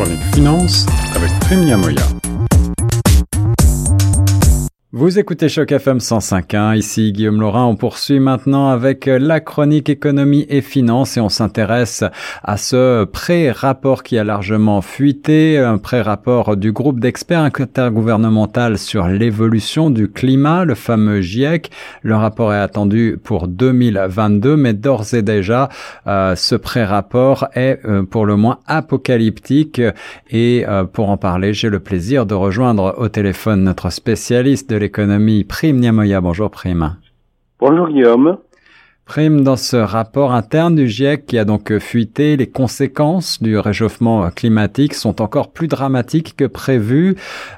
chronique finance avec Prime Moya. Vous écoutez Choc FM 105.1, ici Guillaume Laurin. On poursuit maintenant avec la chronique économie et finance et on s'intéresse à ce pré-rapport qui a largement fuité, un pré-rapport du groupe d'experts intergouvernemental sur l'évolution du climat, le fameux GIEC. Le rapport est attendu pour 2022, mais d'ores et déjà, euh, ce pré-rapport est euh, pour le moins apocalyptique et euh, pour en parler, j'ai le plaisir de rejoindre au téléphone notre spécialiste de l'économie, Prime Niamoya. Bonjour Prime. Bonjour Guillaume. Prime dans ce rapport interne du GIEC qui a donc fuité, les conséquences du réchauffement climatique sont encore plus dramatiques que prévu.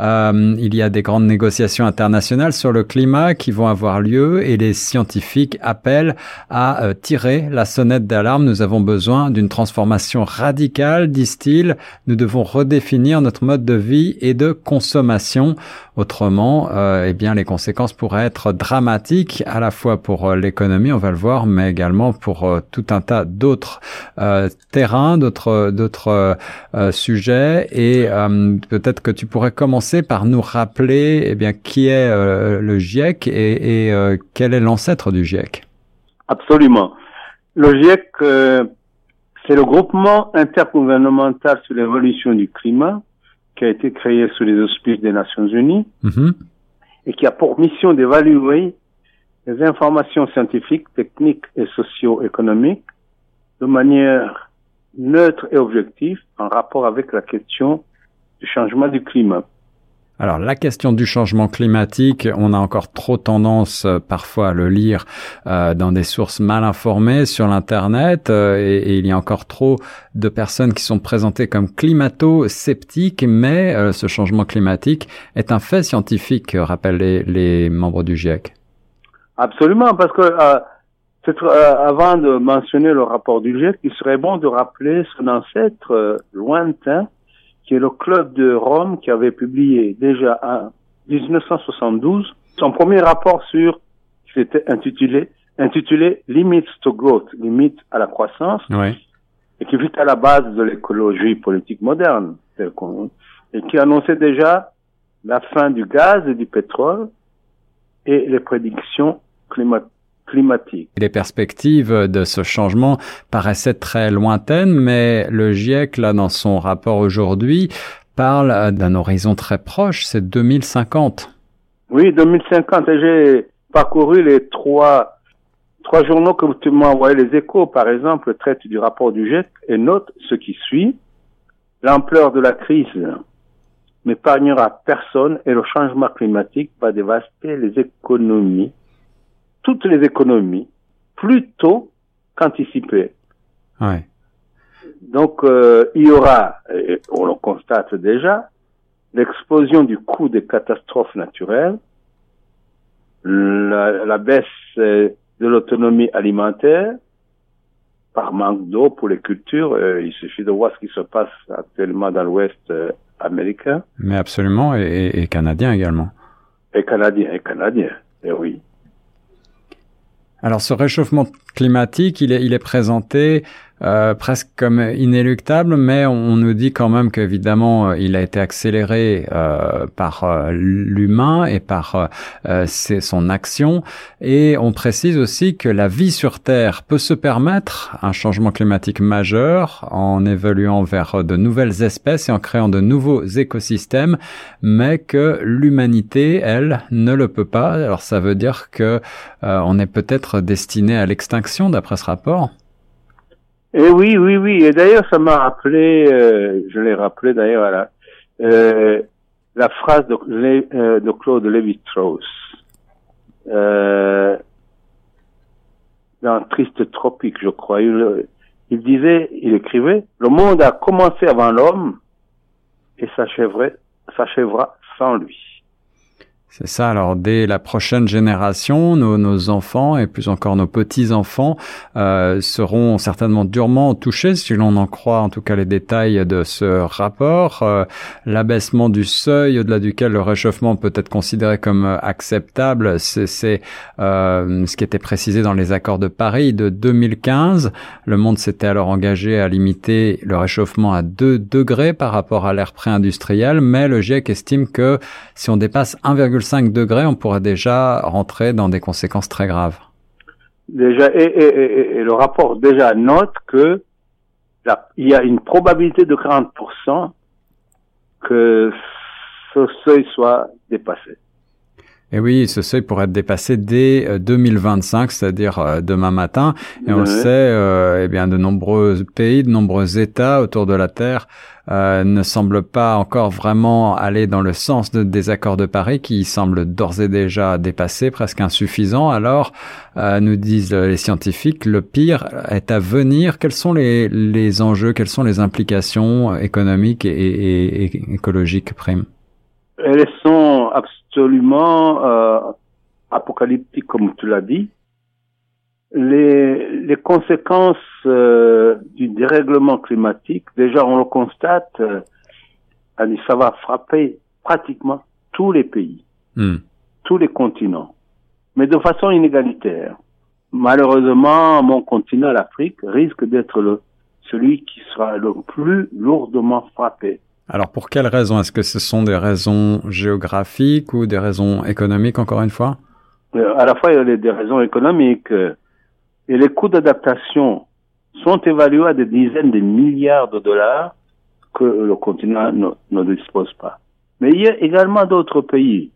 Euh, il y a des grandes négociations internationales sur le climat qui vont avoir lieu et les scientifiques appellent à euh, tirer la sonnette d'alarme. Nous avons besoin d'une transformation radicale, disent-ils. Nous devons redéfinir notre mode de vie et de consommation. Autrement, euh, eh bien, les conséquences pourraient être dramatiques à la fois pour euh, l'économie, on va le voir, mais également pour euh, tout un tas d'autres euh, terrains, d'autres d'autres sujets. Et peut-être que tu pourrais commencer par nous rappeler, eh bien, qui est le GIEC et, et quel est l'ancêtre du GIEC. Absolument. Le GIEC, c'est le groupement intergouvernemental sur l'évolution du climat qui a été créé sous les auspices des Nations Unies mm-hmm. et qui a pour mission d'évaluer les informations scientifiques, techniques et socio-économiques de manière neutre et objective en rapport avec la question du changement du climat. Alors la question du changement climatique, on a encore trop tendance euh, parfois à le lire euh, dans des sources mal informées sur l'internet euh, et, il y a encore trop de personnes qui sont présentées comme climato-sceptiques, mais ce changement climatique est un fait scientifique, rappellent les, membres du GIEC. Absolument, parce que avant de mentionner le rapport du GIEC, il serait bon de rappeler son ancêtre lointain qui est le club de Rome qui avait publié déjà en 1972 son premier rapport sur, qui était intitulé, intitulé Limits to Growth, limites à la croissance, et qui fut à la base de l'écologie politique moderne, et qui annonçait déjà la fin du gaz et du pétrole et les prédictions climatique. Les perspectives de ce changement paraissaient très lointaines, mais le GIEC, là, dans son rapport aujourd'hui, parle d'un horizon très proche, c'est 2050. Oui, 2050. Et j'ai parcouru les trois, trois journaux que tu m'as envoyé, les échos, par exemple, traitent du rapport du GIEC et note ce qui suit. L'ampleur de la crise n'épargnera personne et le changement climatique va dévaster les économies toutes les économies plus tôt qu'anticipé. Ouais. Donc, euh, il y aura, on le constate déjà, l'explosion du coût des catastrophes naturelles, la, la baisse euh, de l'autonomie alimentaire par manque d'eau pour les cultures. Euh, il suffit de voir ce qui se passe actuellement dans l'Ouest euh, américain. Mais absolument, et, et, canadien également. Et canadien, et canadien, et oui. Alors ce réchauffement climatique, il est, il est présenté euh, presque comme inéluctable, mais on, nous dit quand même qu'évidemment euh, il a été accéléré euh, par l'humain et par son action. Et on précise aussi que la vie sur Terre peut se permettre un changement climatique majeur en évoluant vers de nouvelles espèces et en créant de nouveaux écosystèmes, mais que l'humanité, elle, ne le peut pas. Alors ça veut dire que on est peut-être destiné à l'extinction d'après ce rapport. Et oui, oui, oui. Et d'ailleurs, ça m'a rappelé, euh, je l'ai rappelé d'ailleurs, la, euh, la phrase de, euh, de Claude Lévi-Strauss euh, dans Triste Tropique, je crois. Il, il, disait, il écrivait, le monde a commencé avant l'homme et s'achèvera sans lui. C'est ça. Alors dès la prochaine génération, nos, nos enfants et plus encore nos petits enfants euh, seront certainement durement touchés, si l'on en croit en tout cas les détails de ce rapport. Euh, L'abaissement du seuil au-delà duquel le réchauffement peut être considéré comme euh, acceptable, c'est euh, ce qui était précisé dans les accords de Paris de 2015. Le monde s'était alors engagé à limiter le réchauffement à 2 degrés par rapport à l'ère pré-industrielle, mais le GIEC estime que si on dépasse 1,5 5 degrés, on pourrait déjà rentrer dans des conséquences très graves. Déjà, et, le rapport déjà note que il y a une probabilité de 40% que ce seuil soit dépassé. Et oui, ce seuil pourrait être dépassé dès 2025, euh, c'est-à-dire euh, demain matin. Et on le sait, euh, eh bien, de nombreux pays, de nombreux États autour de la Terre euh, ne semblent pas encore vraiment aller dans le sens de, des accords de Paris, qui semblent d'ores et déjà dépassés, presque insuffisants. Alors, euh, nous disent les scientifiques, le pire est à venir. Quels sont les, les enjeux, quelles sont les implications économiques et, et, et écologiques, Prime? Elles sont absolument euh, apocalyptique, comme tu l'as dit. Les, les conséquences euh, du dérèglement climatique, déjà on le constate, euh, ça va frapper pratiquement tous les pays, hmm. tous les continents, mais de façon inégalitaire. Malheureusement, mon continent, l'Afrique, risque d'être le, celui qui sera le plus lourdement frappé alors pour quelles raisons? Est-ce que ce sont des raisons géographiques ou des raisons économiques encore une fois? Euh, À la fois il y a des raisons économiques euh, et les coûts d'adaptation sont évalués à des dizaines de milliards de dollars que le continent ne, dispose pas. Mais il y a également d'autres pays.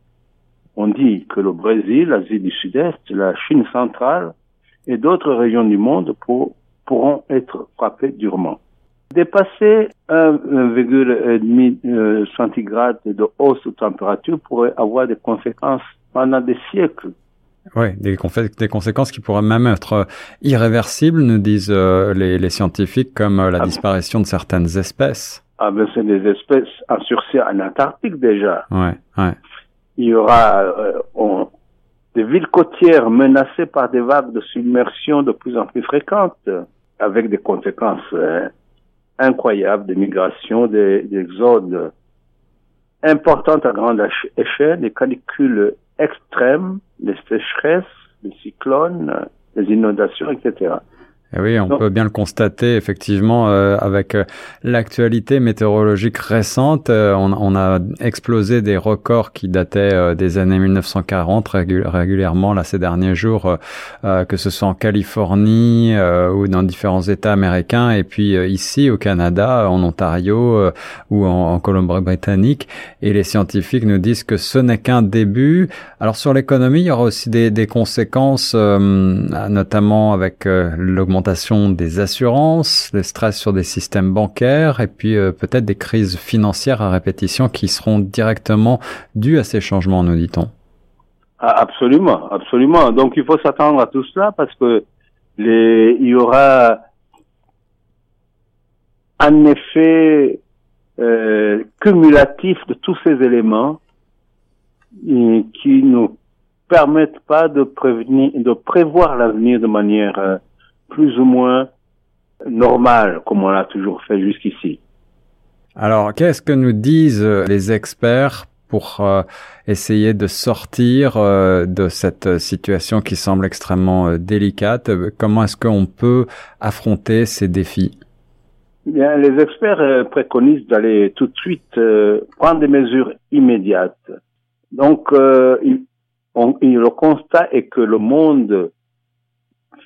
On dit que le Brésil, l'Asie du Sud-Est, la Chine centrale et d'autres régions du monde pourront être frappées durement. Dépasser 1,5 euh, centigrade de hausse de température pourrait avoir des conséquences pendant des siècles. Oui, des, des, conséquences qui pourraient même être euh, irréversibles, nous disent euh, les, les, scientifiques, comme la ah disparition de certaines espèces. Ah ben c'est des espèces en sursis en Antarctique déjà. Ouais, ouais. Il y aura des villes côtières menacées par des vagues de submersion de plus en plus fréquentes, avec des conséquences incroyable de migration, d'exode importantes à grande échelle, des canicules extrêmes, des sécheresses, des cyclones, des inondations, etc. Eh oui, on peut bien le constater effectivement euh, avec euh, l'actualité météorologique récente. Euh, on, on, a explosé des records qui dataient des années 1940 régulièrement là ces derniers jours, que ce soit en Californie ou dans différents États américains, et puis ici au Canada, en Ontario ou en, en Colombie-Britannique. Et les scientifiques nous disent que ce n'est qu'un début. Alors sur l'économie, il y aura aussi des, des conséquences, notamment avec l'augmentation des assurances, le stress sur des systèmes bancaires et puis euh, peut-être des crises financières à répétition qui seront directement dues à ces changements, nous dit-on. Ah, absolument, absolument. Donc il faut s'attendre à tout cela parce que il y aura un effet euh, cumulatif de tous ces éléments qui nous permettent pas de prévenir, de prévoir l'avenir de manière euh, plus ou moins normal, comme on l'a toujours fait jusqu'ici. Alors, qu'est-ce que nous disent les experts pour euh, essayer de sortir euh, de cette situation qui semble extrêmement euh, délicate? Comment est-ce qu'on peut affronter ces défis? Bien, les experts préconisent d'aller tout de suite prendre des mesures immédiates. Donc, il, le constat est que le monde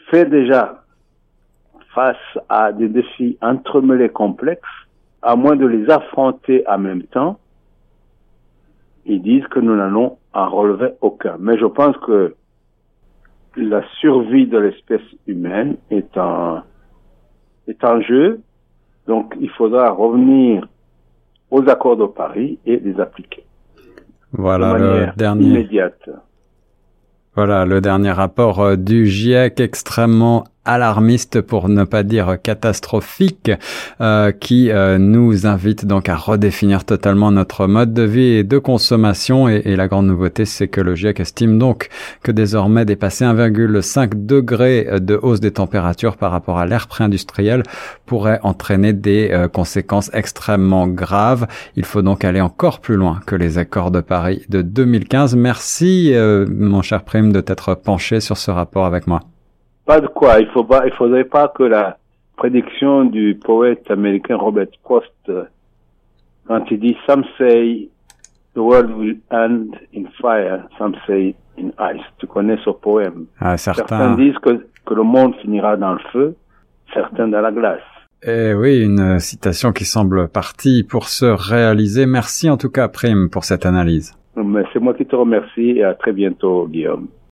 fait déjà face à des défis entremêlés complexes, à moins de les affronter en même temps, ils disent que nous n'allons en relever aucun. Mais je pense que la survie de l'espèce humaine est en, est en jeu. Donc, il faudra revenir aux accords de Paris et les appliquer. Voilà le dernier. Immédiate. Voilà le dernier rapport euh, du GIEC extrêmement alarmiste pour ne pas dire catastrophique euh, qui euh, nous invite donc à redéfinir totalement notre mode de vie et de consommation et, la grande nouveauté c'est que le GIEC estime donc que désormais dépasser 1,5 degré de hausse des températures par rapport à l'ère pré-industrielle pourrait entraîner des euh, conséquences extrêmement graves. Il faut donc aller encore plus loin que les accords de Paris de 2015. Merci mon cher Prime de t'être penché sur ce rapport avec moi. Pas de quoi. Il faut pas, il faudrait pas que la prédiction du poète américain Robert Frost, euh, quand il dit Some say the world will end in fire, some say in ice. Tu connais ce poème. Ah, certains... certains disent que, que le monde finira dans le feu, certains dans la glace. Eh oui, une citation qui semble partie pour se réaliser. Merci en tout cas, Prime, pour cette analyse. C'est moi qui te remercie et à très bientôt, Guillaume.